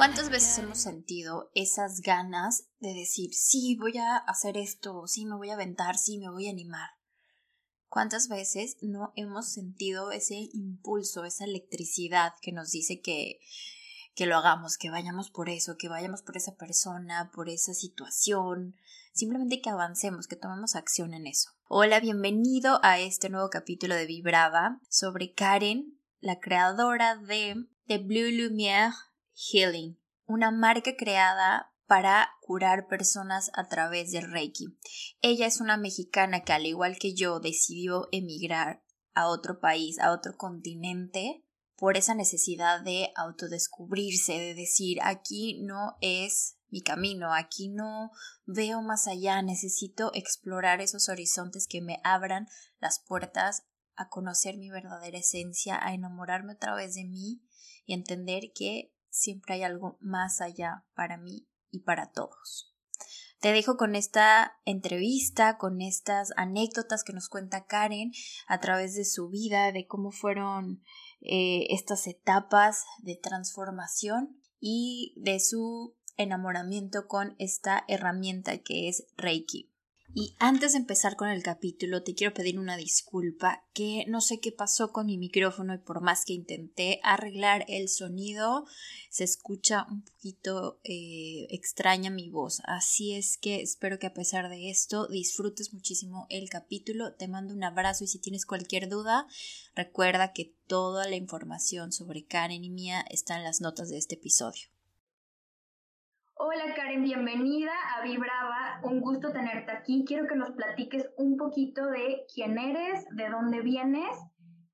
¿Cuántas veces hemos sentido esas ganas de decir, sí, voy a hacer esto, sí, me voy a aventar, sí, me voy a animar? ¿Cuántas veces no hemos sentido ese impulso, esa electricidad que nos dice que, que lo hagamos, que vayamos por eso, que vayamos por esa persona, por esa situación, simplemente que avancemos, que tomemos acción en eso? Hola, bienvenido a este nuevo capítulo de Vibrava sobre Karen, la creadora de The Blue Lumiere Healing, una marca creada para curar personas a través del Reiki. Ella es una mexicana que al igual que yo decidió emigrar a otro país, a otro continente, por esa necesidad de autodescubrirse, de decir aquí no es mi camino, aquí no veo más allá, necesito explorar esos horizontes que me abran las puertas a conocer mi verdadera esencia, a enamorarme otra vez de mí y entender que siempre hay algo más allá para mí y para todos. Te dejo con esta entrevista, con estas anécdotas que nos cuenta Karen a través de su vida, de cómo fueron eh, estas etapas de transformación y de su enamoramiento con esta herramienta que es Reiki. Y antes de empezar con el capítulo, te quiero pedir una disculpa, que no sé qué pasó con mi micrófono y por más que intenté arreglar el sonido, se escucha un poquito eh, extraña mi voz. Así es que espero que a pesar de esto disfrutes muchísimo el capítulo. Te mando un abrazo y si tienes cualquier duda, recuerda que toda la información sobre Karen y mía está en las notas de este episodio. Hola Karen, bienvenida a Vibrava. Un gusto tenerte aquí. Quiero que nos platiques un poquito de quién eres, de dónde vienes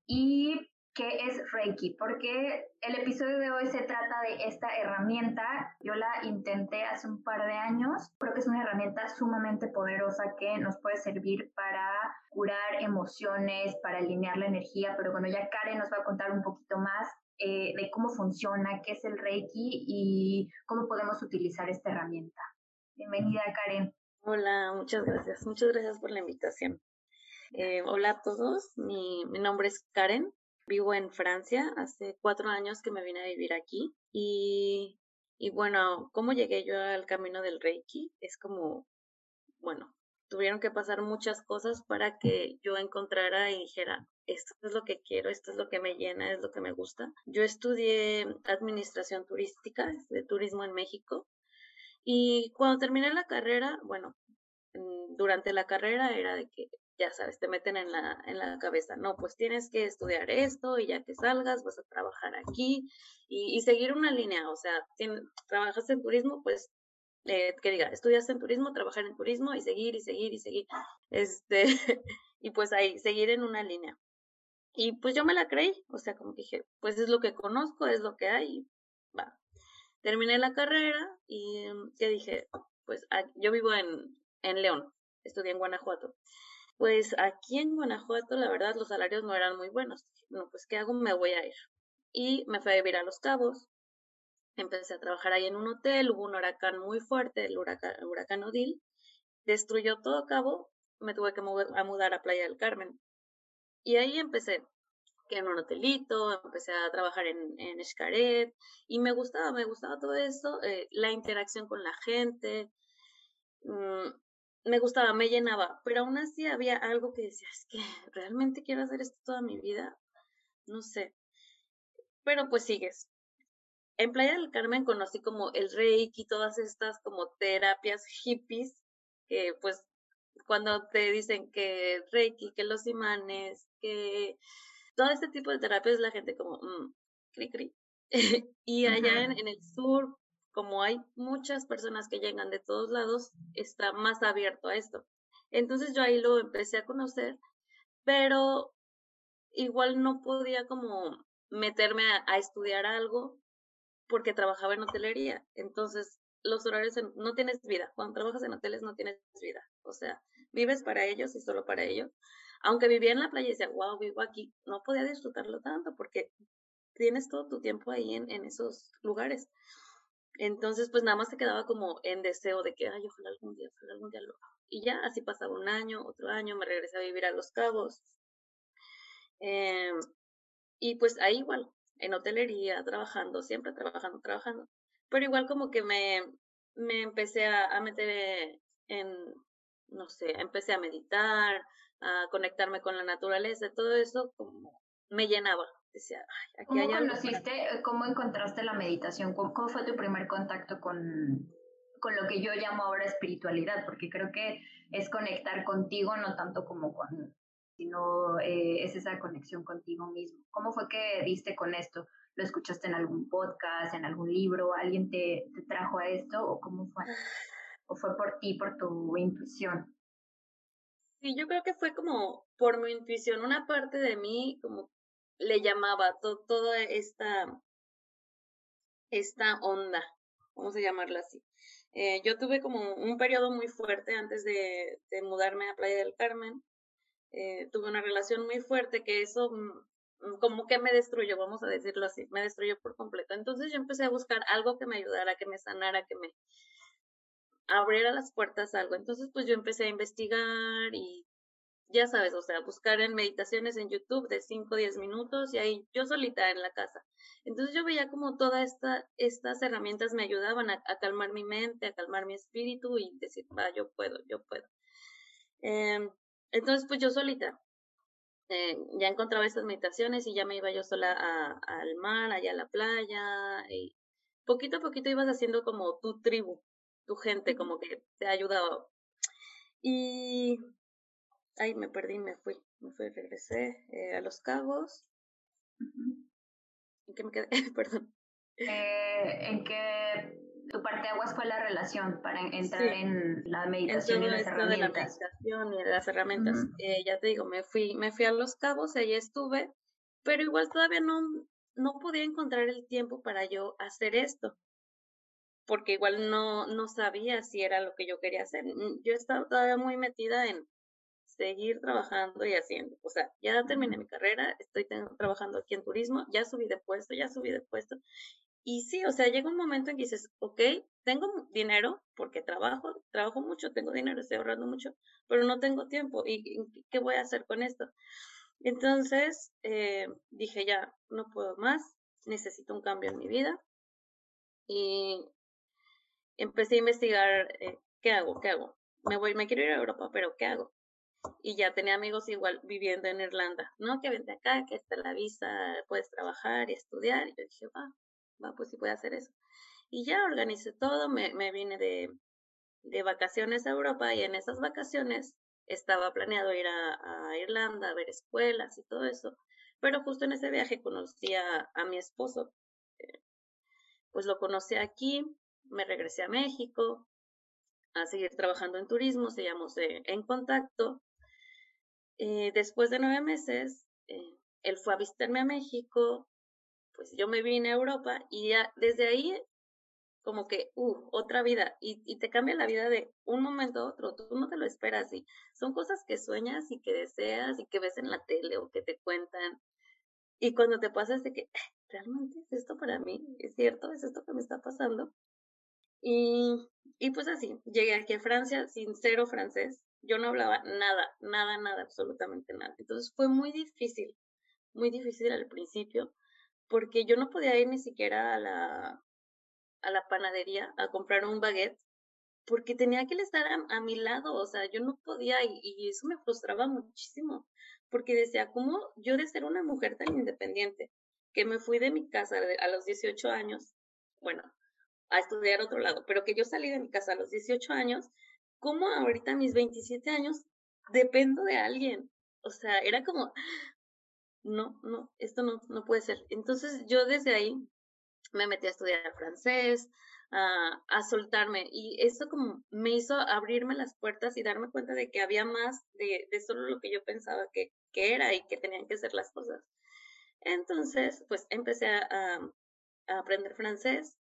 y qué es Reiki, porque el episodio de hoy se trata de esta herramienta. Yo la intenté hace un par de años. Creo que es una herramienta sumamente poderosa que nos puede servir para curar emociones, para alinear la energía, pero bueno, ya Karen nos va a contar un poquito más eh, de cómo funciona, qué es el Reiki y cómo podemos utilizar esta herramienta. Bienvenida, Karen. Hola, muchas gracias. Muchas gracias por la invitación. Eh, hola a todos, mi, mi, nombre es Karen, vivo en Francia, hace cuatro años que me vine a vivir aquí y, y bueno, ¿cómo llegué yo al camino del Reiki? Es como, bueno, tuvieron que pasar muchas cosas para que yo encontrara y dijera, esto es lo que quiero, esto es lo que me llena, es lo que me gusta. Yo estudié administración turística, de turismo en México, y cuando terminé la carrera, bueno, durante la carrera era de que, ya sabes, te meten en la, en la cabeza, no, pues tienes que estudiar esto y ya que salgas vas a trabajar aquí y, seguir una línea, o sea, trabajas en turismo, pues eh, que diga, estudias en turismo, trabajar en turismo y seguir y seguir y seguir, este, y pues ahí, seguir en una línea. Y pues yo me la creí, o sea, como dije, pues es lo que conozco, es lo que hay, va. Terminé la carrera y ya dije, pues yo vivo en, en León, estudié en Guanajuato. Pues aquí en Guanajuato, la verdad, los salarios no eran muy buenos. No, pues, ¿qué hago? Me voy a ir. Y me fui a vivir a Los Cabos. Empecé a trabajar ahí en un hotel, hubo un huracán muy fuerte, el huracán, huracán Odil. Destruyó todo Cabo, me tuve que mudar a Playa del Carmen. Y ahí empecé, que en un hotelito, empecé a trabajar en, en y me gustaba, me gustaba todo eso, eh, la interacción con la gente, mmm, me gustaba, me llenaba, pero aún así había algo que decía, es que realmente quiero hacer esto toda mi vida, no sé, pero pues sigues. En Playa del Carmen conocí como el Reiki, todas estas como terapias hippies, que pues cuando te dicen que Reiki, que los imanes, que todo este tipo de terapias, la gente como, mmm, cri cri. y allá en, en, el sur, como hay muchas personas que llegan de todos lados, está más abierto a esto. Entonces yo ahí lo empecé a conocer, pero igual no podía como meterme a, a estudiar algo porque trabajaba en hotelería. Entonces los horarios, no tienes vida. Cuando trabajas en hoteles no tienes vida. O sea, vives para ellos y solo para ellos. Aunque vivía en la playa y decía, wow, vivo aquí, no podía disfrutarlo tanto porque tienes todo tu tiempo ahí en, en esos lugares. Entonces, pues nada más te quedaba como en deseo de que, ay, ojalá algún día, ojalá algún día lo Y ya, así pasaba un año, otro año, me regresé a vivir a Los Cabos. Eh, y pues ahí igual, en hotelería, trabajando, siempre trabajando, trabajando. pero igual como que me, me empecé a, a meter en, no sé, empecé a meditar, a conectarme con la naturaleza, todo eso como me llenaba. Decía, Ay, aquí ¿Cómo conociste, cómo encontraste la meditación? ¿Cómo, fue tu primer contacto con, con lo que yo llamo ahora espiritualidad? Porque creo que es conectar contigo, no tanto como con, sino eh, es esa conexión contigo mismo. ¿Cómo fue que diste con esto? ¿Lo escuchaste en algún podcast, en algún libro? ¿Alguien te, trajo a esto o cómo fue? ¿O fue por ti, por tu intuición? Sí, yo creo que fue como por mi intuición, una parte de mí como le llamaba toda esta, esta onda, vamos a llamarla así. Eh, yo tuve como un periodo muy fuerte antes de, de mudarme a Playa del Carmen. Eh, tuve una relación muy fuerte que eso mm, mm, como que me destruyó, vamos a decirlo así, me destruyó por completo. Entonces yo empecé a buscar algo que me ayudara, que me sanara, que me abriera las puertas a algo. Entonces pues yo empecé a investigar y ya sabes, o sea, buscar en meditaciones en YouTube de 5 o 10 minutos y ahí yo solita en la casa. Entonces yo veía como todas esta, estas herramientas me ayudaban a, calmar mi mente, a calmar mi espíritu y decir, va, yo puedo, yo puedo. Em, entonces, pues yo solita eh, ya encontraba estas meditaciones y ya me iba yo sola al mar, allá a la playa y poquito a poquito ibas haciendo como tu tribu, tu gente, como que te ha ayudado. Y Ay, me perdí, me fui, me fui, regresé eh, a Los Cabos. ¿En qué me quedé? Perdón. Eh, en que tu parte aguas fue la relación para entrar en la meditación y las herramientas. De la meditación y las herramientas. eh, ya te digo, me fui, me fui a Los Cabos, ahí estuve, pero igual todavía no, no podía encontrar el tiempo para yo hacer esto porque igual no, no sabía si era lo que yo quería hacer. Yo estaba todavía muy metida en, seguir trabajando y haciendo. O sea, ya terminé mi carrera, estoy trabajando aquí en turismo, ya subí de puesto, ya subí de puesto. Y sí, o sea, llega un momento en que dices, ok, tengo dinero porque trabajo, trabajo mucho, tengo dinero, estoy ahorrando mucho, pero no tengo tiempo. ¿Y qué voy a hacer con esto? Entonces eh, dije, ya, no puedo más, necesito un cambio en mi vida. Y empecé a investigar, eh, ¿qué hago? ¿Qué hago? Me voy, me quiero ir a Europa, pero ¿qué hago? y ya tenía amigos igual viviendo en Irlanda, ¿no? Que vente acá, que está la visa, puedes trabajar y estudiar. Y yo dije, va, va, pues sí puedo hacer eso. Y ya organicé todo, me, me vine de, de vacaciones a Europa y en esas vacaciones estaba planeado ir a, a, Irlanda a ver escuelas y todo eso, pero justo en ese viaje conocí a, a mi esposo, eh, pues lo conocí aquí, me regresé a México a seguir trabajando en turismo, seguíamos eh, en contacto eh, después de nueve meses, eh, él fue a visitarme a México, pues yo me vine a Europa y ya desde ahí como que, uh, otra vida, y, te cambia la vida de un momento a otro, tú no te lo esperas, y son cosas que sueñas y que deseas y que ves en la tele o que te cuentan, y cuando te pasa es de que, ¿realmente es esto para mí? ¿Es cierto? ¿Es esto que me está pasando? Y, y pues así, llegué aquí a Francia sin cero francés, yo no hablaba nada, nada, nada, absolutamente nada. Entonces fue muy difícil, muy difícil al principio, porque yo no podía ir ni siquiera a la, a la panadería a comprar un baguette, porque tenía que estar a, mi lado, o sea, yo no podía y, y, eso me frustraba muchísimo, porque decía, ¿cómo yo de ser una mujer tan independiente, que me fui de mi casa a los 18 años, bueno, a estudiar a otro lado, pero que yo salí de mi casa a los 18 años ¿cómo ahorita a mis 27 años dependo de alguien? O sea, era como, no, no, esto no, no puede ser. Entonces yo desde ahí me metí a estudiar francés, a, a soltarme y eso como me hizo abrirme las puertas y darme cuenta de que había más de, de solo lo que yo pensaba que, que, era y que tenían que ser las cosas. Entonces, pues empecé a, aprender francés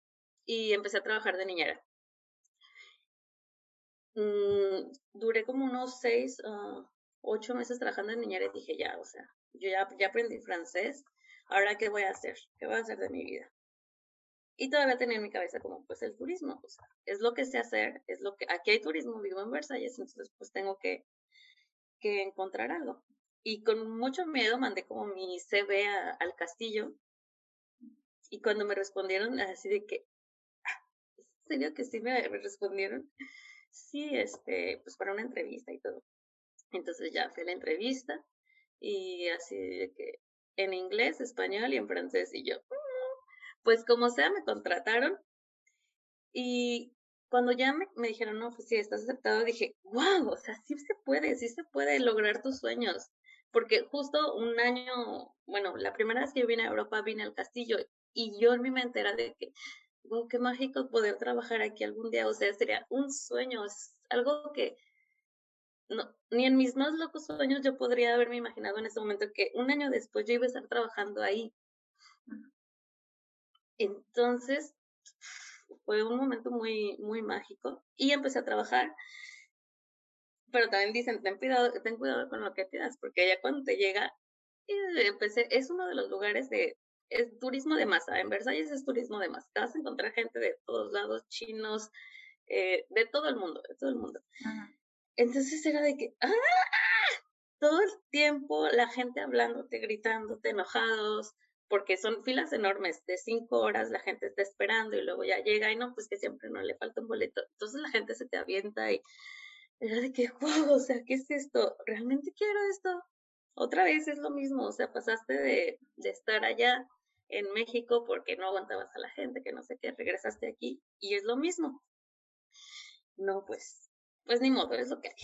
y empecé a trabajar de niñera. Mm, duré como unos seis, uh, ocho meses trabajando en niñera y dije, ya, o sea, yo ya, ya aprendí francés, ahora qué voy a hacer, qué voy a hacer de mi vida. Y todavía tenía en mi cabeza como, pues el turismo, o sea, es lo que sé hacer, es lo que, aquí hay turismo, vivo en Versalles, entonces pues tengo que, que encontrar algo. Y con mucho miedo mandé como mi CV al castillo. Y cuando me respondieron así de que, ah, serio que sí me, respondieron? Sí, este, pues para una entrevista y todo. Entonces ya fui a la entrevista y así de que en inglés, español y en francés y yo, mm". pues como sea, me contrataron y cuando ya me, me, dijeron, no, pues sí, estás aceptado, dije, wow, o sea, sí se puede, sí se puede lograr tus sueños. Porque justo un año, bueno, la primera vez que yo vine a Europa, vine al castillo y yo en mi mente era de que, wow, qué mágico poder trabajar aquí algún día, o sea, sería un sueño, es algo que no, ni en mis más locos sueños yo podría haberme imaginado en ese momento que un año después yo iba a estar trabajando ahí. Entonces, fue un momento muy, muy mágico y empecé a trabajar. Pero también dicen, ten cuidado, ten cuidado con lo que pidas, porque ya cuando te llega, empecé, es uno de los lugares de, es turismo de masa. En Versalles es turismo de masa. Vas a encontrar gente de todos lados, chinos, eh, de todo el mundo, de todo el mundo. Entonces era de que, ¡ah! Todo el tiempo la gente hablándote, gritándote, enojados, porque son filas enormes de cinco horas, la gente está esperando y luego ya llega y no, pues que siempre no le falta un boleto. Entonces la gente se te avienta y era de que, wow, o sea, ¿qué es esto? ¿Realmente quiero esto? Otra vez es lo mismo, o sea, pasaste de, de estar allá en México porque no aguantabas a la gente, que no sé qué, regresaste aquí y es lo mismo. No, pues, pues ni modo, es lo que hay.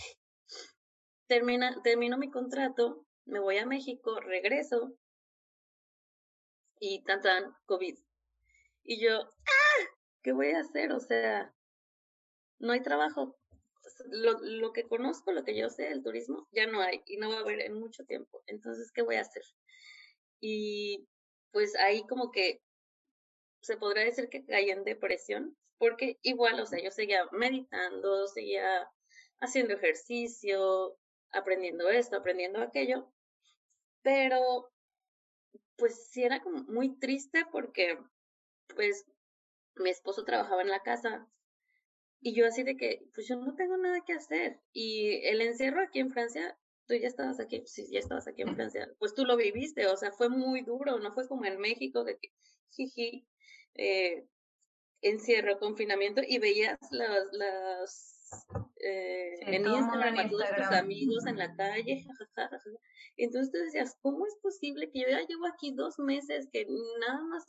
Termina, termino mi contrato, me voy a México, regreso y tan tan COVID. Y yo, ¡ah! ¿Qué voy a hacer? O sea, no hay trabajo. Lo, lo que conozco, lo que yo sé del turismo, ya no hay y no va a haber en mucho tiempo. Entonces, ¿qué voy a hacer? Y pues ahí como que se podría decir que caí en depresión, porque igual, o sea, yo seguía meditando, seguía haciendo ejercicio, aprendiendo esto, aprendiendo aquello, pero pues sí era como muy triste porque pues mi esposo trabajaba en la casa y yo así de que pues yo no tengo nada que hacer y el encierro aquí en Francia tú ya estabas aquí sí ya estabas aquí en Francia pues tú lo viviste o sea fue muy duro no fue como en México de que jiji eh, encierro confinamiento y veías las las eh, venías a todos tus amigos en la calle, Entonces tú decías, ¿cómo es posible que yo ya llevo aquí dos meses que nada más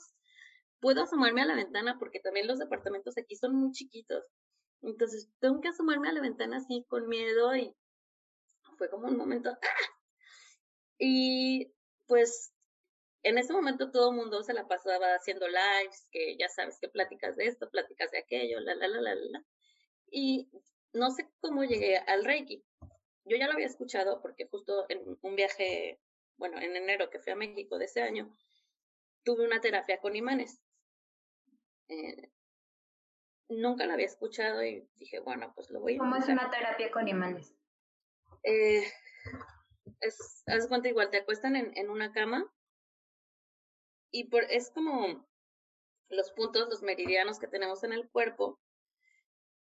puedo asomarme a la ventana porque también los departamentos aquí son muy chiquitos? Entonces tengo que asomarme a la ventana así con miedo y fue como un momento. ¡ah! Y pues en ese momento todo el mundo se la pasaba haciendo lives, que ya sabes que pláticas de esto, pláticas de aquello, la, la, la, la, la. Y no sé cómo llegué al Reiki. Yo ya lo había escuchado porque justo en un viaje, bueno, en enero que fui a México de ese año, tuve una terapia con imanes. Eh, nunca la había escuchado y dije, bueno, pues lo voy a ¿Cómo es una terapia con imanes? Eh, es, haz cuenta igual, te acuestan en, en una cama y por, es como los puntos, los meridianos que tenemos en el cuerpo,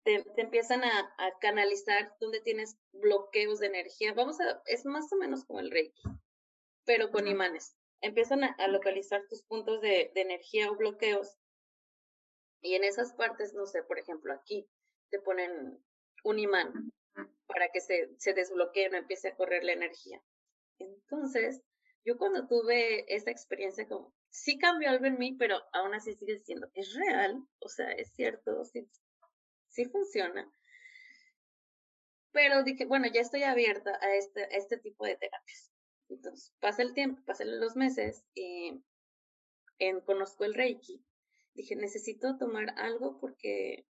te, empiezan a, canalizar donde tienes bloqueos de energía. Vamos a, es más o menos como el Reiki, pero con imanes. Empiezan a, localizar tus puntos de, de, energía o bloqueos. Y en esas partes, no sé, por ejemplo, aquí te ponen un imán para que se, se desbloquee, no empiece a correr la energía. Entonces, yo cuando tuve esa experiencia, como, sí cambió algo en mí, pero aún así sigue siendo, es real, o sea, es cierto, sí, sí funciona. Pero dije, bueno, ya estoy abierta a este, a este tipo de terapias. Entonces, pasa el tiempo, pasan los meses y conozco el Reiki. Dije, necesito tomar algo porque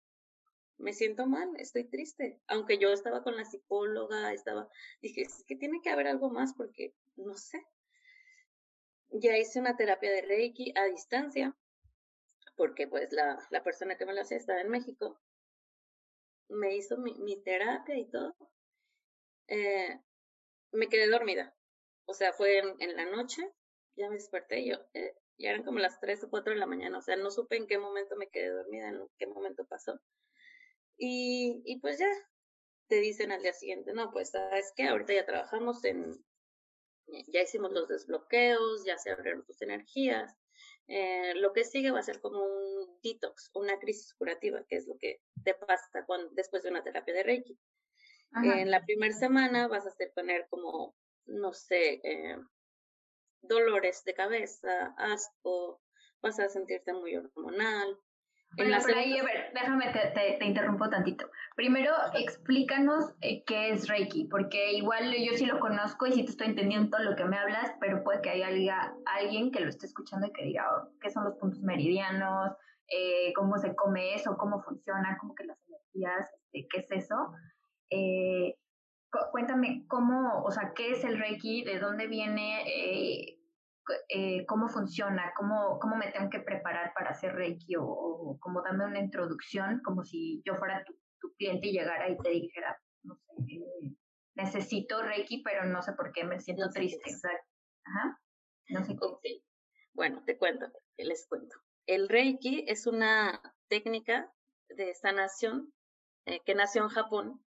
me siento mal, estoy triste. Aunque yo estaba con la psicóloga, estaba, dije, es que tiene que haber algo más porque no sé. Ya hice una terapia de Reiki a distancia, porque pues la, la persona que me lo hacía estaba en México me hizo mi, mi terapia y todo, eh, me quedé dormida. O sea, fue en, en la noche, ya me desperté yo, eh, ya eran como las 3 o 4 de la mañana, o sea, no supe en qué momento me quedé dormida, en qué momento pasó. Y, y pues ya, te dicen al día siguiente, no, pues sabes que ahorita ya trabajamos en, ya hicimos los desbloqueos, ya se abrieron tus energías, eh, lo que sigue va a ser como un detox, una crisis curativa, que es lo que te pasa cuando, después de una terapia de Reiki. En la primera semana vas a tener como, no sé, eh, dolores de cabeza, asco, vas a sentirte muy hormonal, bueno, pero ahí, a ver, déjame, te, te, interrumpo tantito. Primero, explícanos eh, qué es Reiki, porque igual yo sí lo conozco y sí te estoy entendiendo todo lo que me hablas, pero puede que haya alguien que lo esté escuchando y que diga oh, qué son los puntos meridianos, eh, cómo se come eso, cómo funciona, cómo que las energías, este, qué es eso. Eh, cuéntame cómo, o sea, qué es el Reiki, de dónde viene, eh, cómo funciona, cómo, cómo me tengo que preparar para hacer Reiki o, cómo darme una introducción, como si yo fuera tu, cliente y llegara y te dijera, no sé, eh, necesito Reiki, pero no sé por qué me siento triste. ajá, no sé qué. Bueno, te cuento, les cuento. El Reiki es una técnica de sanación eh, que nació en Japón.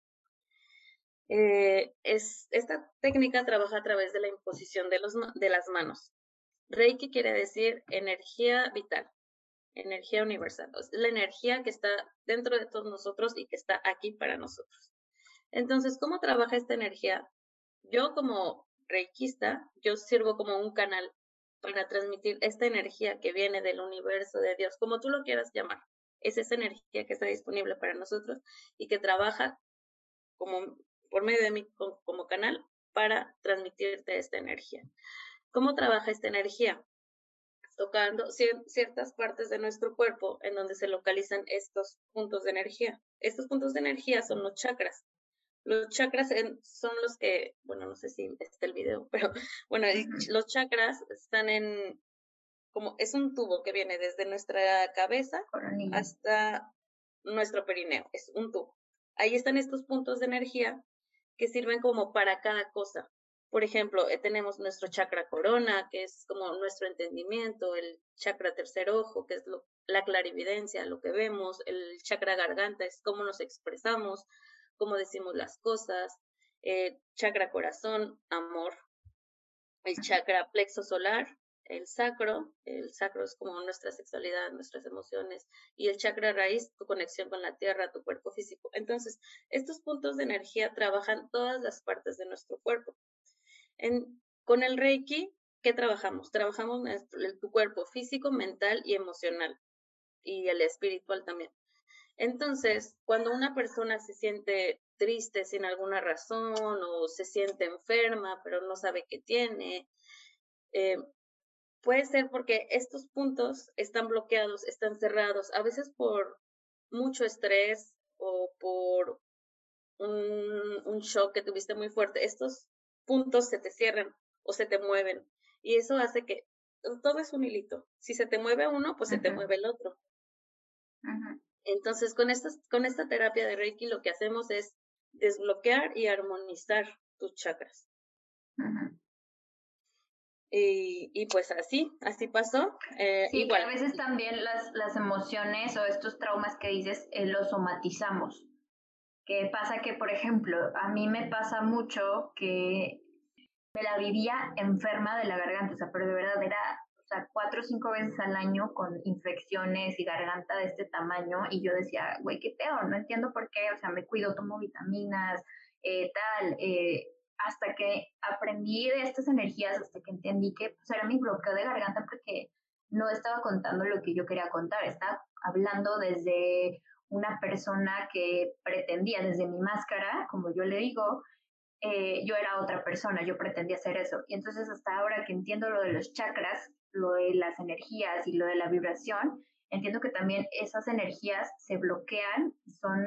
es, esta técnica trabaja a través de la imposición de, los, de las manos. Reiki quiere decir energía vital, energía universal. Es la energía que está dentro de todos nosotros y que está aquí para nosotros. Entonces, ¿cómo trabaja esta energía? Yo como reikista, yo sirvo como un canal para transmitir esta energía que viene del universo, de Dios, como tú lo quieras llamar. Es esa energía que está disponible para nosotros y que trabaja como por medio de mí como canal para transmitirte esta energía. ¿Cómo trabaja esta energía? Tocando ciertas partes de nuestro cuerpo en donde se localizan estos puntos de energía. Estos puntos de energía son los chakras. Los chakras son los que, bueno, no sé si está el video, pero bueno, los chakras están en, como es un tubo que viene desde nuestra cabeza hasta nuestro perineo, es un tubo. Ahí están estos puntos de energía que sirven como para cada cosa. Por ejemplo, eh, tenemos nuestro chakra corona, que es como nuestro entendimiento, el chakra tercer ojo, que es la clarividencia, lo que vemos, el chakra garganta es cómo nos expresamos, cómo decimos las cosas, eh, chakra corazón, amor, el chakra plexo solar, el sacro, el sacro es como nuestra sexualidad, nuestras emociones, y el chakra raíz, tu conexión con la tierra, tu cuerpo físico. Entonces, estos puntos de energía trabajan todas las partes de nuestro cuerpo con el Reiki, ¿qué trabajamos? Trabajamos tu cuerpo físico, mental y emocional y el espiritual también. Entonces, cuando una persona se siente triste sin alguna razón o se siente enferma pero no sabe qué tiene, eh, puede ser porque estos puntos están bloqueados, están cerrados, a veces por mucho estrés o por un shock que tuviste muy fuerte. Estos puntos se te cierran o se te mueven. Y eso hace que todo es un hilito. Si se te mueve uno, pues se te mueve el otro. Entonces, con, estas, con esta terapia de Reiki lo que hacemos es desbloquear y armonizar tus chakras. Y, y, pues así, así pasó. Eh, sí, igual. a veces también las, las emociones o estos traumas que dices eh, los somatizamos. Que pasa que, por ejemplo, a mí me pasa mucho que me la vivía enferma de la garganta, o sea, pero de verdad era, o sea, cuatro o cinco veces al año con infecciones y garganta de este tamaño y yo decía, güey, qué peor, no entiendo por qué, o sea, me cuido, tomo vitaminas, eh, tal, eh, hasta que aprendí de estas energías, hasta que entendí que pues, era mi bloqueo de garganta porque no estaba contando lo que yo quería contar, estaba hablando desde una persona que pretendía desde mi máscara, como yo le digo, eh, yo era otra persona, yo pretendía ser eso. Y entonces hasta ahora que entiendo lo de los chakras, lo de las energías y lo de la vibración, entiendo que también esas energías se bloquean, son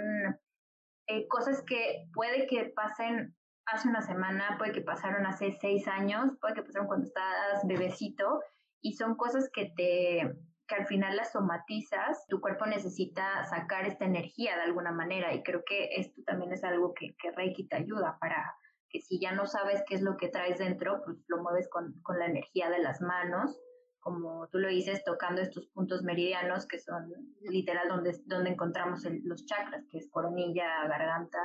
eh, cosas que puede que pasen hace una semana, puede que pasaron hace seis años, puede que pasaron cuando estabas bebecito, y son cosas que te, que al final las somatizas, tu cuerpo necesita sacar esta energía de alguna manera y creo que esto también es algo que, que Reiki te ayuda para que si ya no sabes qué es lo que traes dentro, pues lo mueves con, con la energía de las manos, como tú lo dices, tocando estos puntos meridianos que son literal donde, donde encontramos los chakras, que es coronilla, garganta,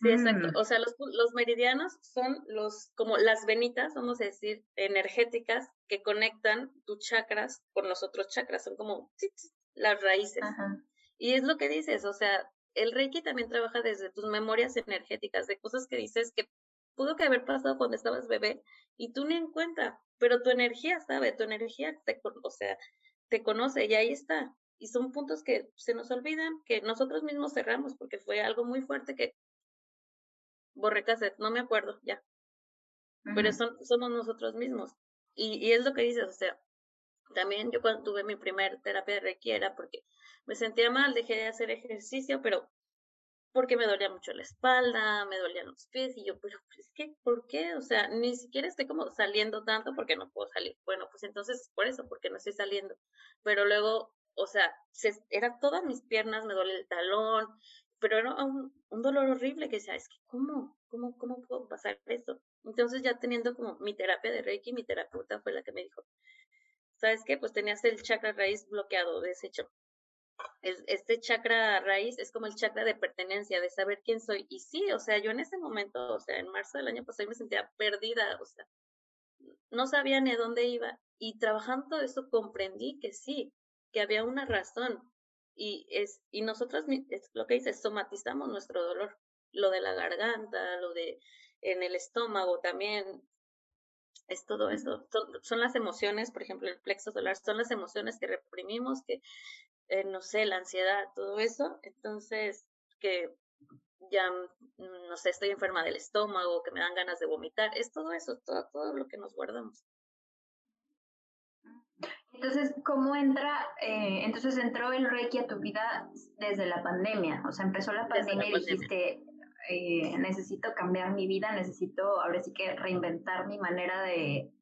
Sí, exacto. Mm. O sea, los, los, meridianos son los, como las venitas, vamos a decir, energéticas que conectan tus chakras con los otros chakras. Son como las raíces. Y es lo que dices, o sea, el Reiki también trabaja desde tus memorias energéticas, de cosas que dices que pudo que haber pasado cuando estabas bebé y tú ni en cuenta, pero tu energía sabe, tu energía te, o sea, te conoce y ahí está. Y son puntos que se nos olvidan, que nosotros mismos cerramos porque fue algo muy fuerte que borré cassette, no me acuerdo ya. Pero son, somos nosotros mismos. Y, y es lo que dices, o sea, también yo cuando tuve mi primer terapia de Reiki era porque me sentía mal, dejé de hacer ejercicio, pero porque me dolía mucho la espalda, me dolían los pies, y yo, pero es que, ¿por qué? O sea, ni siquiera estoy como saliendo tanto porque no puedo salir. Bueno, pues entonces por eso, porque no estoy saliendo. Pero luego, o sea, se, era todas mis piernas, me duele el talón, pero era un, dolor horrible que decía, es que, ¿cómo? ¿Cómo, ¿Cómo puedo pasar eso? Entonces ya teniendo como mi terapia de Reiki, mi terapeuta fue la que me dijo, ¿sabes qué? Pues tenías el chakra raíz bloqueado, deshecho este chakra raíz es como el chakra de pertenencia, de saber quién soy. Y sí, o sea, yo en ese momento, o sea, en marzo del año pasado me sentía perdida, o sea, no sabía ni a dónde iba. Y trabajando eso comprendí que sí, que había una razón. Y es, y nosotros es lo que dice, somatizamos nuestro dolor, lo de la garganta, lo de en el estómago también, es todo eso. Son, son, las emociones, por ejemplo, el plexo solar, son las emociones que reprimimos, que eh, no sé, la ansiedad, todo eso. Entonces, que ya, no sé, estoy enferma del estómago, que me dan ganas de vomitar, es todo eso, todo, todo lo que nos guardamos. Entonces, ¿cómo entra? Eh, entonces entró el Reiki a tu vida desde la pandemia, o sea, empezó la pandemia y dijiste, eh, necesito cambiar mi vida, necesito ahora sí que reinventar mi manera de,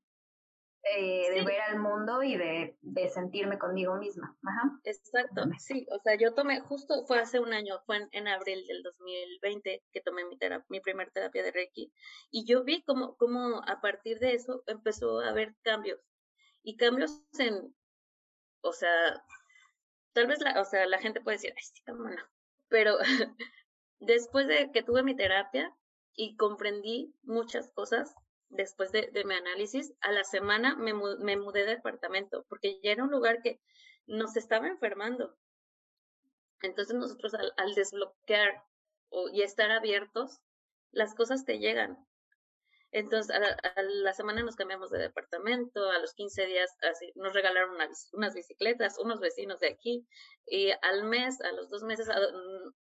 eh, de ver al mundo y de, de sentirme conmigo misma. Ajá. Exacto, sí, o sea, yo tomé, justo fue hace un año, fue en, en abril del 2020 que tomé mi, mi primer terapia de Reiki y yo vi cómo, cómo a partir de eso empezó a haber cambios y cambios en, o sea, tal vez la, o sea, la gente puede decir, ay, sí, cómo pero después de que tuve mi terapia y comprendí muchas cosas, después de, mi análisis, a la semana me, me, mudé de departamento porque ya era un lugar que nos estaba enfermando. Entonces nosotros al, desbloquear y estar abiertos, las cosas te llegan. Entonces a la, semana nos cambiamos de departamento, a los 15 días nos regalaron unas, bicicletas, unos vecinos de aquí, y al mes, a los dos meses,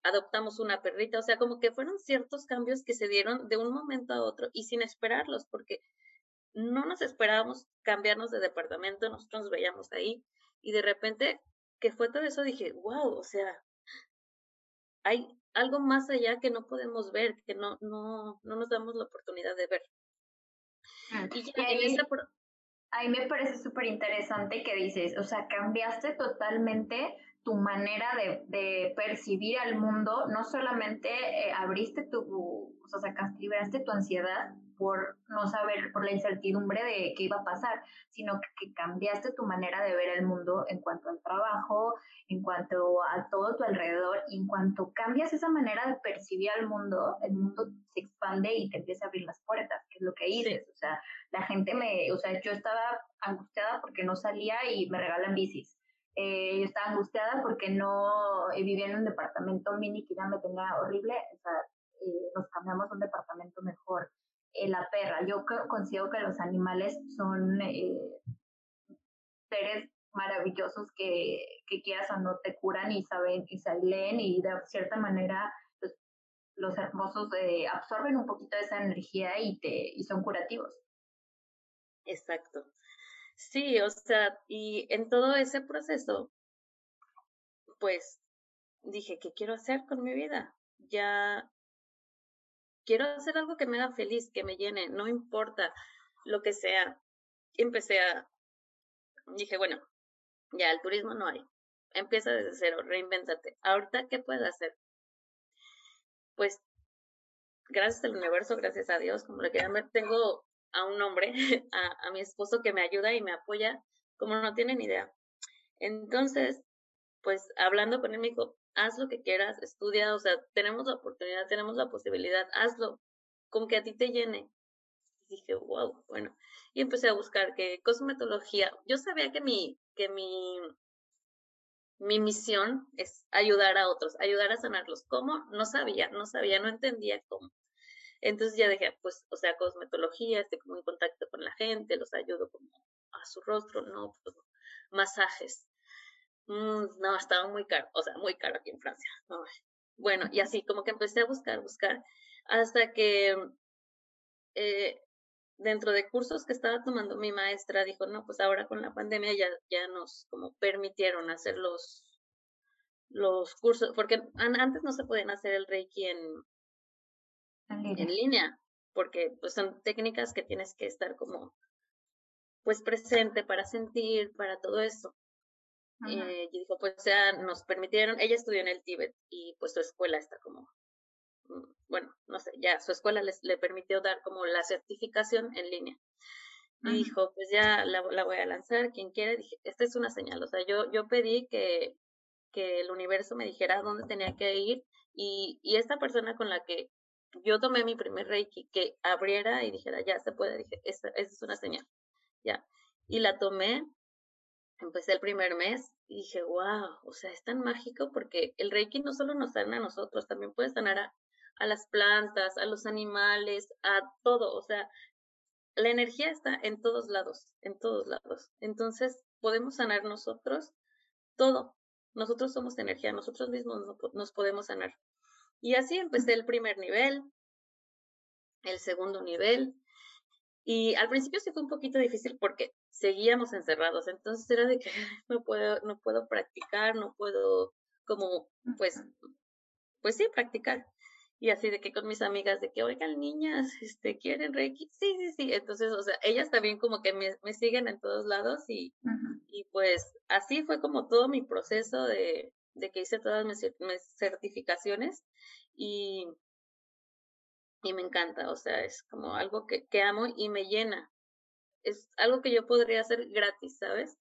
adoptamos una perrita, o sea, como que fueron ciertos cambios que se dieron de un momento a otro y sin esperarlos, porque no nos esperábamos cambiarnos de departamento, nosotros nos veíamos ahí y de repente que fue todo eso dije, wow, o sea, hay algo más allá que no podemos ver, que no, no, no nos damos la oportunidad de ver. Mm, y, ahí, ahí me parece súper interesante que dices, o sea, cambiaste totalmente tu manera de, de, percibir al mundo, no solamente eh, abriste tu, o sea, sacaste, liberaste tu ansiedad por no saber, por la incertidumbre de qué iba a pasar, sino que, cambiaste tu manera de ver el mundo en cuanto al trabajo, en cuanto a todo tu alrededor, y en cuanto cambias esa manera de percibir al mundo, el mundo se expande y te empieza a abrir las puertas, que es lo que dices, o sea, la gente me, o sea, yo estaba angustiada porque no salía y me regalan bicis eh, yo estaba angustiada porque no eh, vivía en un departamento mini que ya me tenía horrible. O sea, eh, nos cambiamos a un departamento mejor. La perra, yo considero que los animales son seres maravillosos que, que quieras o no te curan y saben y se leen y de cierta manera pues, los hermosos absorben un poquito de esa energía y, te, y son curativos. Exacto. Sí, o sea, y en todo ese proceso, pues dije, ¿qué quiero hacer con mi vida? Ya quiero hacer algo que me haga feliz, que me llene, no importa lo que sea. Empecé a, dije, bueno, ya el turismo no hay. Empieza desde cero, reinvéntate. Ahorita, ¿qué puedo hacer? Pues, gracias al universo, gracias a Dios, como le quieran ver, tengo a un hombre, a, a mi esposo que me ayuda y me apoya como no tienen idea. Entonces, pues hablando con él me dijo, haz lo que quieras, estudia, o sea, tenemos la oportunidad, tenemos la posibilidad, hazlo, con que a ti te llene. Y dije, wow, bueno. Y empecé a buscar que cosmetología, yo sabía que mi, que mi, mi misión es ayudar a otros, ayudar a sanarlos. ¿Cómo? No sabía, no sabía, no entendía cómo. Entonces ya dije, pues, o sea, cosmetología, estoy como en contacto con la gente, los ayudo como a su rostro, no, pues, masajes. Mm, no, estaba muy caro, o sea, muy caro aquí en Francia. Bueno, y así como que empecé a buscar, buscar, hasta que eh, dentro de cursos que estaba tomando mi maestra dijo, no, pues ahora con la pandemia ya, ya nos como permitieron hacer los, los cursos, porque antes no se podían hacer el Reiki en, en línea, porque pues son técnicas que tienes que estar como pues presente para sentir, para todo eso. Eh, y dijo, pues ya nos permitieron, ella estudió en el Tíbet y pues su escuela está como, mm, bueno, no sé, ya su escuela les, le permitió dar como la certificación en línea. Y dijo, pues ya la, la, voy a lanzar, quien quiera, dije, esta es una señal, o sea, yo, yo pedí que, que el universo me dijera dónde tenía que ir y, y esta persona con la que yo tomé mi primer Reiki, que abriera y dijera, ya se puede, dije, esa, esa es una señal, ya. Y la tomé empecé el primer mes y dije, wow, o sea, es tan mágico porque el Reiki no solo nos sana a nosotros, también puede sanar a, a las plantas, a los animales, a todo, o sea, la energía está en todos lados, en todos lados. Entonces, podemos sanar nosotros todo. Nosotros somos energía, nosotros mismos nos podemos sanar. Y así empecé el primer nivel, el segundo nivel, y al principio sí fue un poquito difícil porque seguíamos encerrados, entonces era de que no puedo, no puedo practicar, no puedo como, pues, pues sí, practicar. Y así de que con mis amigas, de que, oigan, niñas, este, ¿quieren Reiki? Sí, sí, sí. Entonces, o sea, ellas también como que me, me siguen en todos lados y, y pues así fue como todo mi proceso de, de que hice todas mis, mis certificaciones y, y me encanta, o sea, es como algo que, que amo y me llena. Es algo que yo podría hacer gratis, ¿sabes?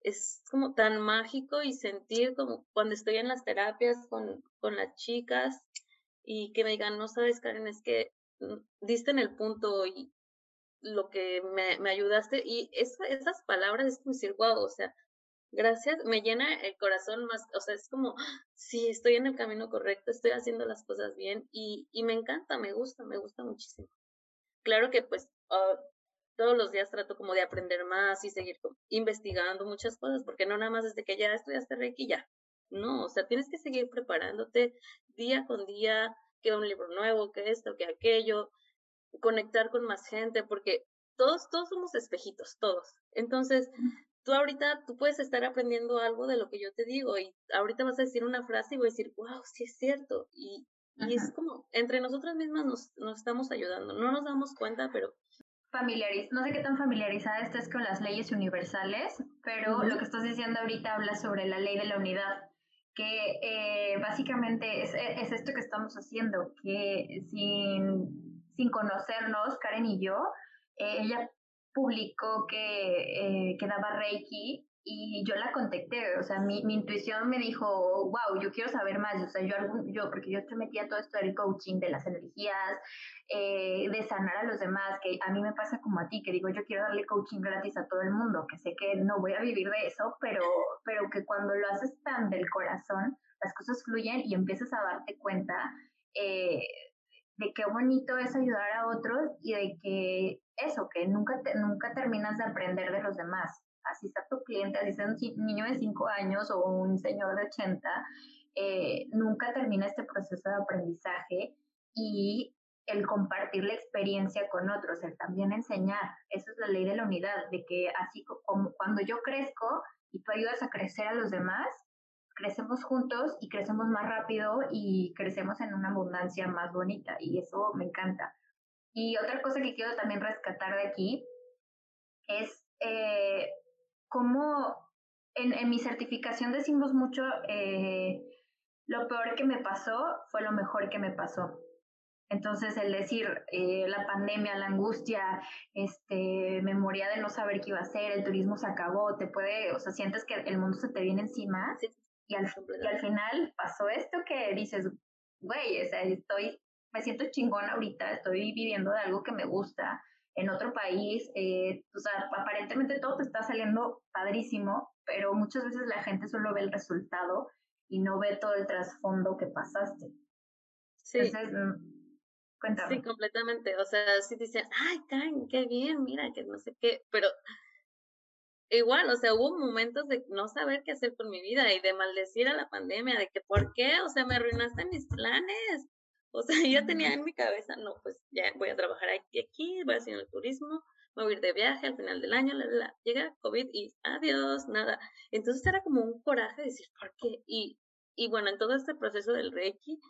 Es como tan mágico y sentir como cuando estoy en las terapias con, con las chicas y que me digan, no sabes, Karen, es que mm, diste en el punto y lo que me, me ayudaste y esas palabras es como decir, wow, o sea, gracias, me llena el corazón más, o sea, es como, sí, estoy en el camino correcto, estoy haciendo las cosas bien y, y me encanta, me gusta, me gusta muchísimo. Claro que pues ah, todos los días trato como de aprender más y seguir investigando muchas cosas, porque no nada más desde que ya estudiaste Reiki ya, no, o sea, tienes que seguir preparándote día con día, que un libro nuevo, que esto, que aquello, conectar con más gente, porque todos, todos somos espejitos, todos. Entonces, tú ahorita, tú puedes estar aprendiendo algo de lo que yo te digo y ahorita vas a decir una frase y voy a decir, wow, sí es cierto. Y, y es como, entre nosotras mismas nos, nos estamos ayudando. No nos damos cuenta, pero familiariz no sé qué tan familiarizada estés con las leyes universales, pero lo que estás diciendo ahorita habla sobre la ley de la unidad, que eh, básicamente es, es, esto que estamos haciendo, que sin, sin conocernos, Karen y yo, eh, ella publicó que, eh, que daba Reiki y yo la contacté, o sea, mi, mi, intuición me dijo, wow, yo quiero saber más, o sea, yo, yo porque yo te metía todo esto del coaching, de las energías, eh, de sanar a los demás, que a mí me pasa como a ti, que digo, yo quiero darle coaching gratis a todo el mundo, que sé que no voy a vivir de eso, pero, pero que cuando lo haces tan del corazón, las cosas fluyen y empiezas a darte cuenta eh, de qué bonito es ayudar a otros y de que eso, que nunca, nunca terminas de aprender de los demás. Así está tu cliente, así sea un niño de 5 años o un señor de 80, eh, nunca termina este proceso de aprendizaje y el compartir la experiencia con otros, el también enseñar. Esa es la ley de la unidad, de que así como cuando yo crezco y tú ayudas a crecer a los demás, crecemos juntos y crecemos más rápido y crecemos en una abundancia más bonita y eso me encanta. Y otra cosa que quiero también rescatar de aquí es eh, cómo en, en, mi certificación decimos mucho, eh, lo peor que me pasó fue lo mejor que me pasó. Entonces, el decir eh, la pandemia, la angustia, este, memoria de no saber qué iba a ser, el turismo se acabó, te puede, o sea, sientes que el mundo se te viene encima y, al, y al final pasó esto que dices, güey, o sea, estoy me siento chingón ahorita, estoy viviendo de algo que me gusta en otro país, eh, o sea, aparentemente todo te está saliendo padrísimo, pero muchas veces la gente solo ve el resultado y no ve todo el trasfondo que pasaste. Sí. Entonces, mm, cuéntame. Sí, completamente. O sea, sí dicen, ay, Karen, qué bien, mira, que no sé qué, pero igual, o sea, hubo momentos de no saber qué hacer con mi vida y de maldecir a la pandemia, de que, ¿por qué? O sea, me arruinaste mis planes. O sea, ya tenía en mi cabeza, no, pues ya voy a trabajar aquí, aquí voy a hacer el turismo, me voy a ir de viaje al final del año, la, la, llega COVID y adiós, nada. Entonces era como un coraje de decir, ¿por qué? Y, y bueno, en todo este proceso del Reiki,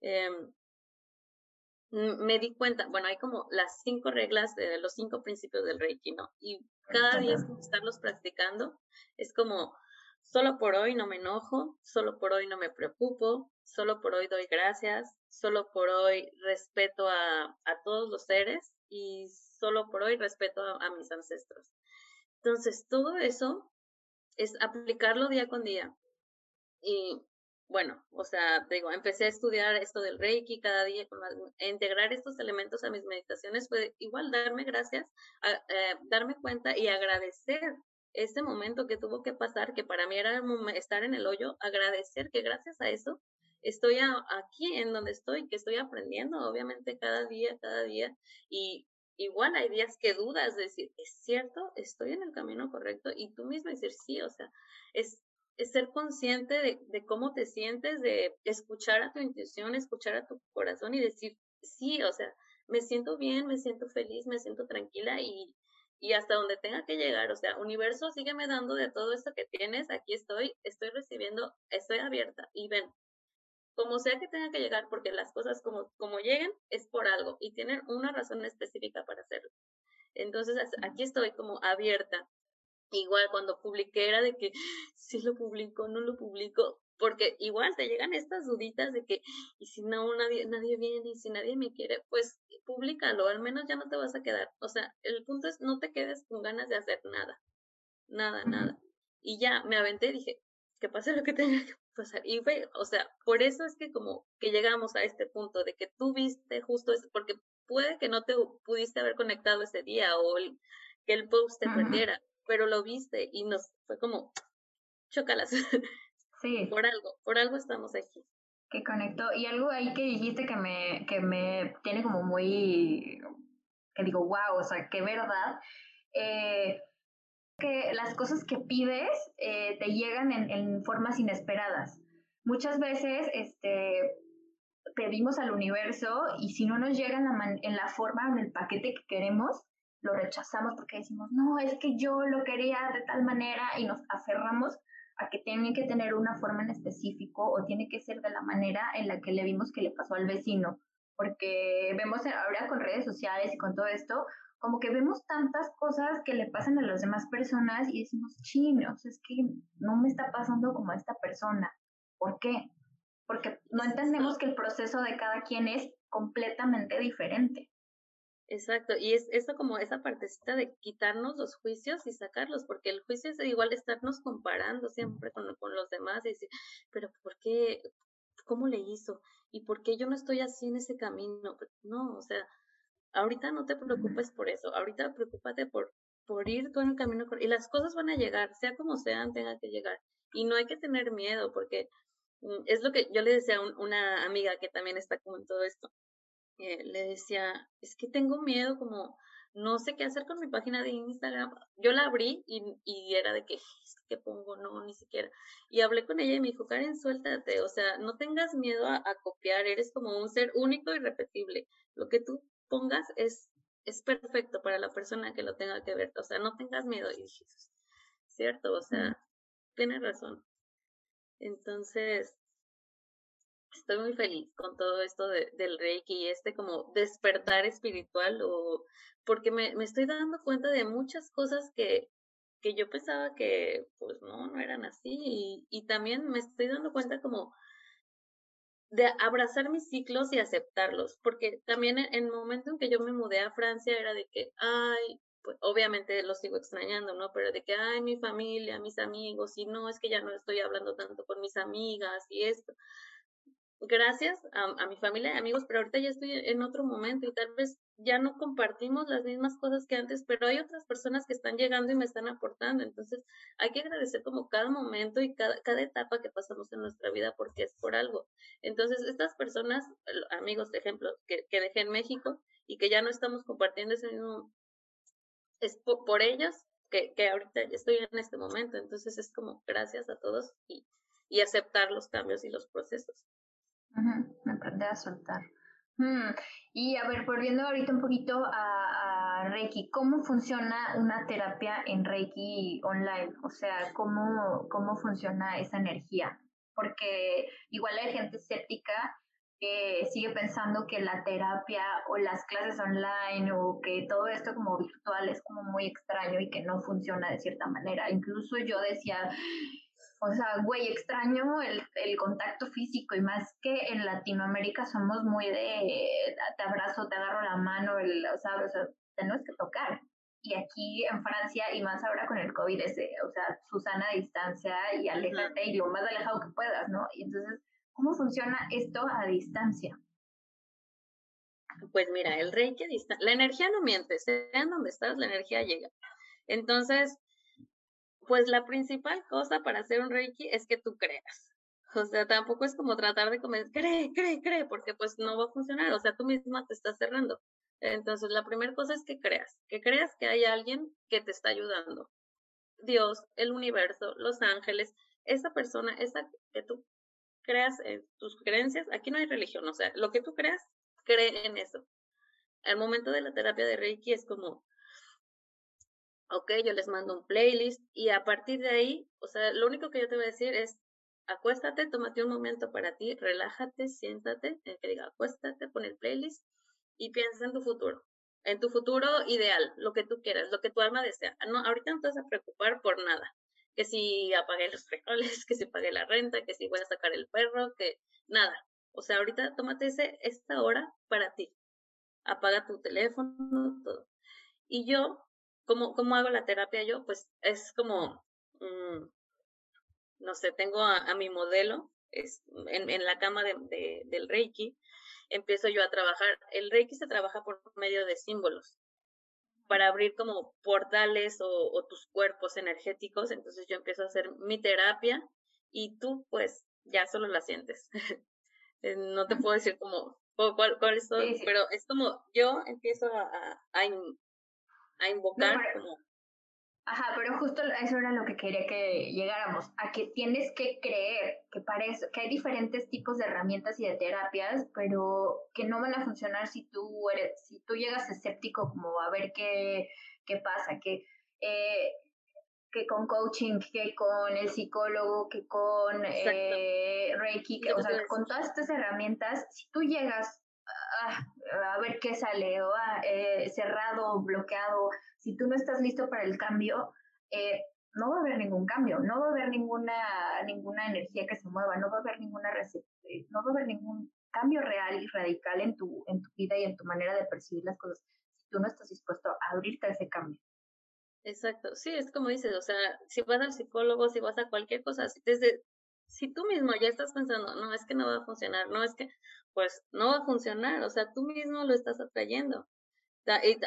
eh, me di cuenta, bueno, hay como las cinco reglas de los cinco principios del Reiki, ¿no? Y cada día estarlos practicando. Es como, solo por hoy no me enojo, solo por hoy no me preocupo, solo por hoy doy gracias, solo por hoy respeto a, a todos los seres y solo por hoy respeto a, mis ancestros. Entonces, todo eso es aplicarlo día con día. Y bueno, o sea, digo, empecé a estudiar esto del Reiki cada día, integrar estos elementos a mis meditaciones fue igual darme gracias, eh, darme cuenta y agradecer ese momento que tuvo que pasar, que para mí era estar en el hoyo, agradecer que gracias a eso estoy aquí en donde estoy, que estoy aprendiendo, obviamente cada día, cada día, y igual hay días que dudas de decir, ¿es cierto? ¿Estoy en el camino correcto? Y tú mismo decir, sí, o sea, es es ser consciente de, de, cómo te sientes, de escuchar a tu intuición, escuchar a tu corazón y decir, sí, o sea, me siento bien, me siento feliz, me siento tranquila y, y hasta donde tenga que llegar, o sea, universo, sígueme dando de todo esto que tienes, aquí estoy, estoy recibiendo, estoy abierta y ven, como sea que tenga que llegar, porque las cosas como, como lleguen es por algo y tienen una razón específica para hacerlo. Entonces, aquí estoy como abierta Igual cuando publiqué era de que si lo publico, no lo publico, porque igual te llegan estas duditas de que, y si no, nadie, nadie viene, y si nadie me quiere, pues públicalo, al menos ya no te vas a quedar. O sea, el punto es no te quedes con ganas de hacer nada, nada, nada. Y ya me aventé y dije, que pase lo que tenga que pasar. Y fue, o sea, por eso es que como que llegamos a este punto de que tú viste justo eso, porque puede que no te pudiste haber conectado ese día o que el post te perdiera, pero lo viste y nos fue como, chócalas. Sí. por algo, por algo estamos aquí. Que conectó. Y algo ahí que dijiste que me, que me tiene como muy, que digo, wow, o sea, qué verdad. Eh, que las cosas que pides eh, te llegan en, formas inesperadas. Muchas veces este, pedimos al universo y si no nos llega en la, en la forma, en el paquete que queremos, lo rechazamos porque decimos, no, es que yo lo quería de tal manera y nos aferramos a que tiene que tener una forma en específico o tiene que ser de la manera en la que le vimos que le pasó al vecino. Porque vemos ahora con redes sociales y con todo esto, como que vemos tantas cosas que le pasan a las demás personas y decimos, chinos, es que no me está pasando como a esta persona. ¿Por qué? Porque no entendemos que el proceso de cada quien es completamente diferente. Exacto, y es esto como esa partecita de quitarnos los juicios y sacarlos, porque el juicio es igual estarnos comparando siempre con, con los demás y decir, pero ¿por qué? ¿Cómo le hizo? ¿Y por qué yo no estoy así en ese camino? No, o sea, ahorita no te preocupes por eso, ahorita preocúpate por, por ir en el camino y las cosas van a llegar, sea como sean, tenga que llegar. Y no hay que tener miedo, porque mm, es lo que yo le decía a una amiga que también está como en todo esto eh, le decía, es que tengo miedo, como no sé qué hacer con mi página de Instagram. Yo la abrí y, y era de que, ¿qué pongo? No, ni siquiera. Y hablé con ella y me dijo, Karen, suéltate, o sea, no tengas miedo a, copiar, eres como un ser único y repetible. Lo que tú pongas es, es perfecto para la persona que lo tenga que ver, o sea, no tengas miedo. Y dije, cierto, o sea, tienes razón. Entonces, estoy muy feliz con todo esto de, del Reiki y este como despertar espiritual o porque me, me estoy dando cuenta de muchas cosas que, que yo pensaba que pues no, no eran así y, y también me estoy dando cuenta como de abrazar mis ciclos y aceptarlos, porque también en el momento en que yo me mudé a Francia era de que, ay, pues obviamente lo sigo extrañando, ¿no? Pero de que, ay, mi familia, mis amigos, y no, es que ya no estoy hablando tanto con mis amigas y esto gracias a, mi familia y amigos, pero ahorita ya estoy en otro momento y tal vez ya no compartimos las mismas cosas que antes, pero hay otras personas que están llegando y me están aportando. Entonces hay que agradecer como cada momento y cada, cada etapa que pasamos en nuestra vida porque es por algo. Entonces estas personas, amigos, de ejemplo, que, que dejé en México y que ya no estamos compartiendo ese mismo, es por, ellos que, que ahorita estoy en este momento. Entonces es como gracias a todos y, y aceptar los cambios y los procesos. Aprender a soltar. Mm, y a ver, volviendo ahorita un poquito a, Reiki, ¿cómo funciona una terapia en Reiki online? O sea, ¿cómo, cómo funciona esa energía? Porque igual hay gente escéptica que sigue pensando que la terapia o las clases online o que todo esto como virtual es como muy extraño y que no funciona de cierta manera. Incluso yo decía, o sea, güey, extraño el, el, contacto físico y más que en Latinoamérica somos muy de te abrazo, te agarro la mano, el, ¿sabes? O sea, tenemos que tocar. Y aquí en Francia, y más ahora con el COVID, es, o sea, Susana a distancia y aléjate y lo más alejado que puedas, ¿no? Y entonces, ¿cómo funciona esto a distancia? Pues mira, el reiki a distancia, la energía no miente, sea en donde estás, la energía llega. Entonces, pues la principal cosa para hacer un Reiki es que tú creas. O sea, tampoco es como tratar de convencer, cree, cree, cree, porque pues no va a funcionar. O sea, tú misma te estás cerrando. Entonces, la primera cosa es que creas, que creas que hay alguien que te está ayudando. Dios, el universo, los ángeles, esa persona, esa que tú creas en tus creencias, aquí no hay religión, o sea, lo que tú creas, cree en eso. Al momento de la terapia de Reiki es como, ok, yo les mando un playlist y a partir de ahí, o sea, lo único que yo te voy a decir es, acuéstate, tómate un momento para ti, relájate, siéntate, que diga, acuéstate, pon el playlist y piensa en tu futuro, en tu futuro ideal, lo que tú quieras, lo que tu alma desea. No, ahorita no te vas a preocupar por nada, que si apagué los frijoles, que si pagué la renta, que si voy a sacar el perro, que nada. O sea, ahorita tómate ese, esta hora para ti. Apaga tu teléfono, todo. Y yo ¿Cómo, ¿Cómo hago la terapia yo? Pues es como, mm, no sé, tengo a, mi modelo es, en, en, la cama de, del Reiki, empiezo yo a trabajar. El Reiki se trabaja por medio de símbolos para abrir como portales o, o, tus cuerpos energéticos. Entonces yo empiezo a hacer mi terapia y tú pues ya solo la sientes. Eh, no te puedo decir como cuál, cuál es todo, pero es como yo empiezo a, a, a invocar como... Ajá, pero justo eso era lo que quería que llegáramos, a que tienes que creer que parece que hay diferentes tipos de herramientas y de terapias, pero que no van a funcionar si tú eres, si tú llegas escéptico como a ver qué, qué pasa, que eh, que con coaching, que con el psicólogo, que con eh, Reiki, que, o sea, con todas estas herramientas, si tú llegas Ah, a ver qué sale, o ah, eh, cerrado, bloqueado, si tú no estás listo para el cambio, eh, no va a haber ningún cambio, no va a haber ninguna, ninguna energía que se mueva, no va a haber ninguna eh, no va a haber ningún cambio real y radical en tu, en tu vida y en tu manera de percibir las cosas, si tú no estás dispuesto a abrirte a ese cambio. Exacto, sí, es como dices, o sea, si vas al psicólogo, si vas a cualquier cosa, desde, si tú mismo ya estás pensando, no, es que no va a funcionar, no, es que, pues no va a funcionar, o sea, tú mismo lo estás atrayendo.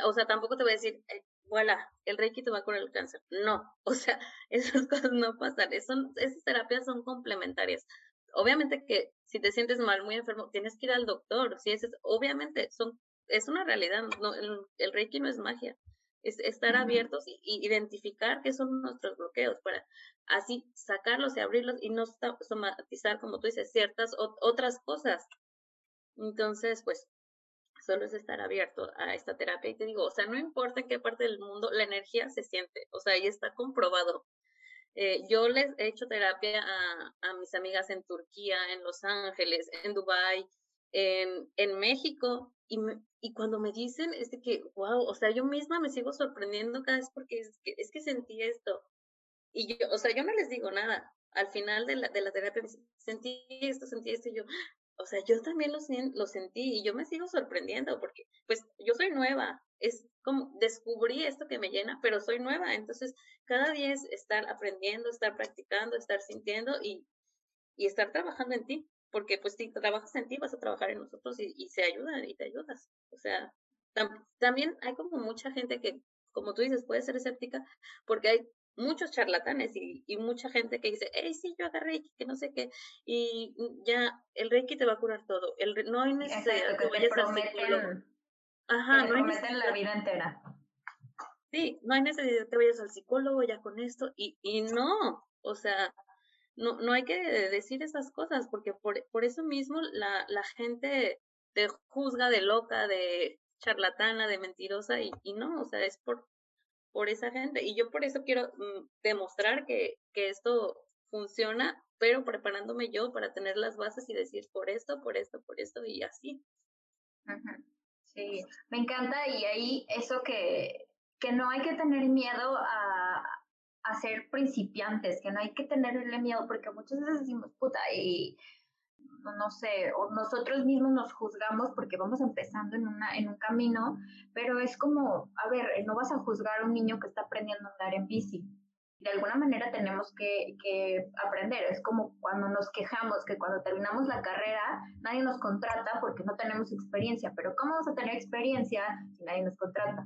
O sea, tampoco te voy a decir, eh, voilà, el reiki te va a curar el cáncer. No, o sea, esas cosas no pasan, son, esas terapias son complementarias. Obviamente que si te sientes mal, muy enfermo, tienes que ir al doctor, si es, obviamente, son, es una realidad, no, el reiki no es magia es estar abiertos y, identificar qué son nuestros bloqueos para así sacarlos y abrirlos y no somatizar, como tú dices, ciertas otras cosas. Entonces, pues, solo es estar abierto a esta terapia. Y te digo, o sea, no importa en qué parte del mundo, la energía se siente, o sea, y está comprobado. Eh, yo les he hecho terapia a, a, mis amigas en Turquía, en Los Ángeles, en Dubái, en, en México, y, y cuando me dicen, es de que, wow, o sea, yo misma me sigo sorprendiendo cada vez porque es que, es que sentí esto. Y yo, o sea, yo no les digo nada. Al final de la, de la terapia, sentí esto, sentí esto, y yo, o sea, yo también lo, lo sentí y yo me sigo sorprendiendo porque, pues, yo soy nueva. Es como descubrí esto que me llena, pero soy nueva. Entonces, cada día es estar aprendiendo, estar practicando, estar sintiendo y, y estar trabajando en ti porque pues si trabajas en ti, vas a trabajar en nosotros y, se ayudan y te ayudas. O sea, también hay como mucha gente que, como tú dices, puede ser escéptica, porque hay muchos charlatanes y, y mucha gente que dice, hey, sí, yo agarré Reiki, que no sé qué, y ya el Reiki te va a curar todo. El, no hay necesidad que, vayas al psicólogo. Ajá, no hay necesidad. la vida entera. Sí, no hay necesidad que vayas al psicólogo ya con esto, y, y no, o sea, no, no hay que decir esas cosas, porque por, por eso mismo la, la gente te juzga de loca, de charlatana, de mentirosa, y, y no, o sea, es por, por esa gente. Y yo por eso quiero mm, demostrar que, que esto funciona, pero preparándome yo para tener las bases y decir por esto, por esto, por esto y así. Sí, me encanta y ahí eso que, que no hay que tener miedo a, a ser principiantes, que no hay que tenerle miedo, porque muchas veces decimos, puta, y no sé, o nosotros mismos nos juzgamos porque vamos empezando en, una, en un camino, pero es como, a ver, no vas a juzgar a un niño que está aprendiendo a andar en bici. De alguna manera tenemos que, que aprender. Es como cuando nos quejamos que cuando terminamos la carrera nadie nos contrata porque no tenemos experiencia. Pero ¿cómo vamos a tener experiencia si nadie nos contrata?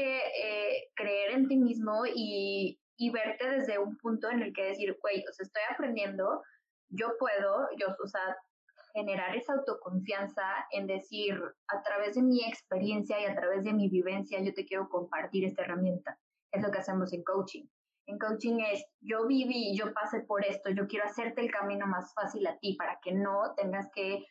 Eh, creer en ti mismo y, y, verte desde un punto en el que decir, güey, o estoy aprendiendo, yo puedo, yo, o sea, generar esa autoconfianza en decir, a través de mi experiencia y a través de mi vivencia, yo te quiero compartir esta herramienta. Es lo que hacemos en coaching. En coaching es, yo viví, yo pasé por esto, yo quiero hacerte el camino más fácil a ti para que no tengas que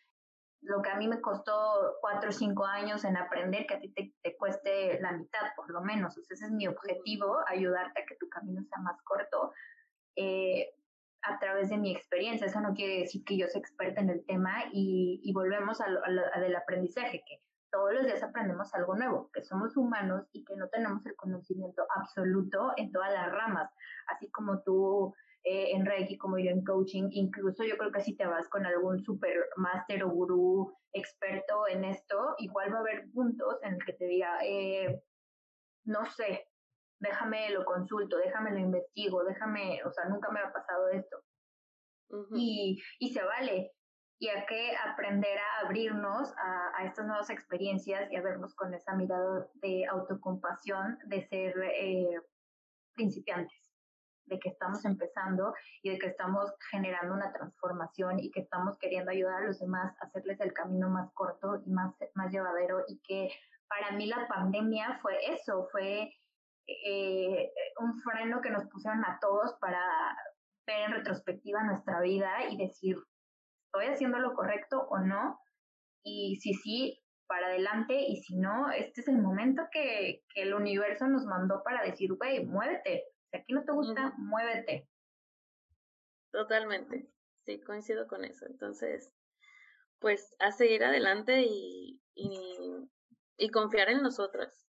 lo que a mí me costó cuatro o cinco años en aprender, que a ti te, cueste la mitad, por lo menos. ese es mi objetivo, ayudarte a que tu camino sea más corto eh, a través de mi experiencia. Eso no quiere decir que yo sea experta en el tema y, y volvemos al del aprendizaje, que todos los días aprendemos algo nuevo, que somos humanos y que no tenemos el conocimiento absoluto en todas las ramas. Así como tú eh, en Reiki como yo en coaching. Incluso yo creo que si te vas con algún super máster o gurú experto en esto, igual va a haber puntos en el que te diga, eh, no sé, déjame lo consulto, déjame lo investigo, déjame, o sea, nunca me ha pasado esto. y, y se vale. Y hay que aprender a abrirnos a, a, estas nuevas experiencias y a vernos con esa mirada de autocompasión, de ser eh, principiantes de que estamos empezando y de que estamos generando una transformación y que estamos queriendo ayudar a los demás a hacerles el camino más corto y más, más llevadero y que para mí la pandemia fue eso, fue eh, un freno que nos pusieron a todos para ver en retrospectiva nuestra vida y decir, ¿estoy haciendo lo correcto o no? Y si sí, para adelante y si no, este es el momento que, que el universo nos mandó para decir, güey, muévete, si aquí no te gusta, muévete. Totalmente, sí, coincido con eso. Entonces, pues a seguir adelante y, y, confiar en nosotras.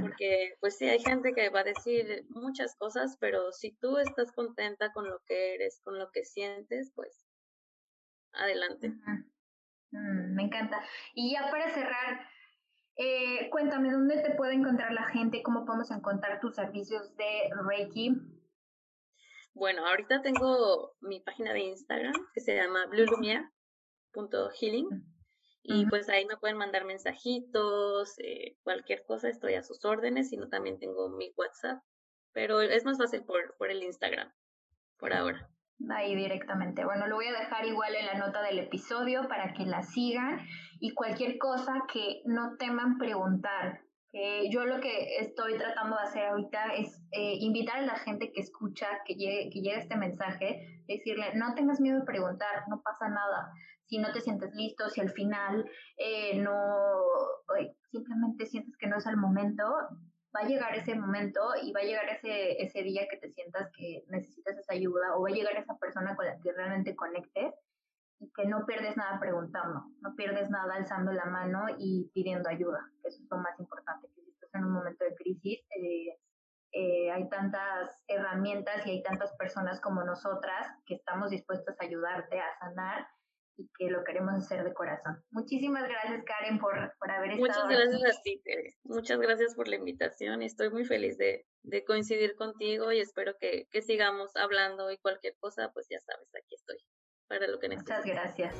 Porque, pues sí, hay gente que va a decir muchas cosas, pero si tú estás contenta con lo que eres, con lo que sientes, pues adelante. Mm, me encanta. Y ya para cerrar, eh, cuéntame, ¿dónde te puede encontrar la gente? ¿Cómo podemos encontrar tus servicios de Reiki? Bueno, ahorita tengo mi página de Instagram que se llama bluelumia.healing y pues ahí me pueden mandar mensajitos, eh, cualquier cosa, estoy a sus órdenes, sino también tengo mi WhatsApp, pero es más fácil por, por el Instagram, por ahora. Ahí directamente. Bueno, lo voy a dejar igual en la nota del episodio para que la sigan y cualquier cosa que no teman preguntar. Que yo lo que estoy tratando de hacer ahorita es eh, invitar a la gente que escucha, que llegue, que llegue este mensaje, decirle, no tengas miedo de preguntar, no pasa nada. Si no te sientes listo, si al final eh, no, simplemente sientes que no es el momento, va a llegar ese momento y va a llegar ese, ese día que te sientas que necesitas esa ayuda o va a llegar esa persona con la que realmente conectes y que no pierdes nada preguntando, no pierdes nada alzando la mano y pidiendo ayuda, que eso es lo más importante, que si en un momento de crisis, eh, eh, hay tantas herramientas y hay tantas personas como nosotras que estamos dispuestas a ayudarte a sanar y que lo queremos hacer de corazón. Muchísimas gracias, Karen, por, por haber estado Muchas gracias a ti, Muchas gracias por la invitación estoy muy feliz de, de coincidir contigo y espero que, que sigamos hablando y cualquier cosa, pues ya sabes, aquí estoy para lo que necesites. Muchas gracias.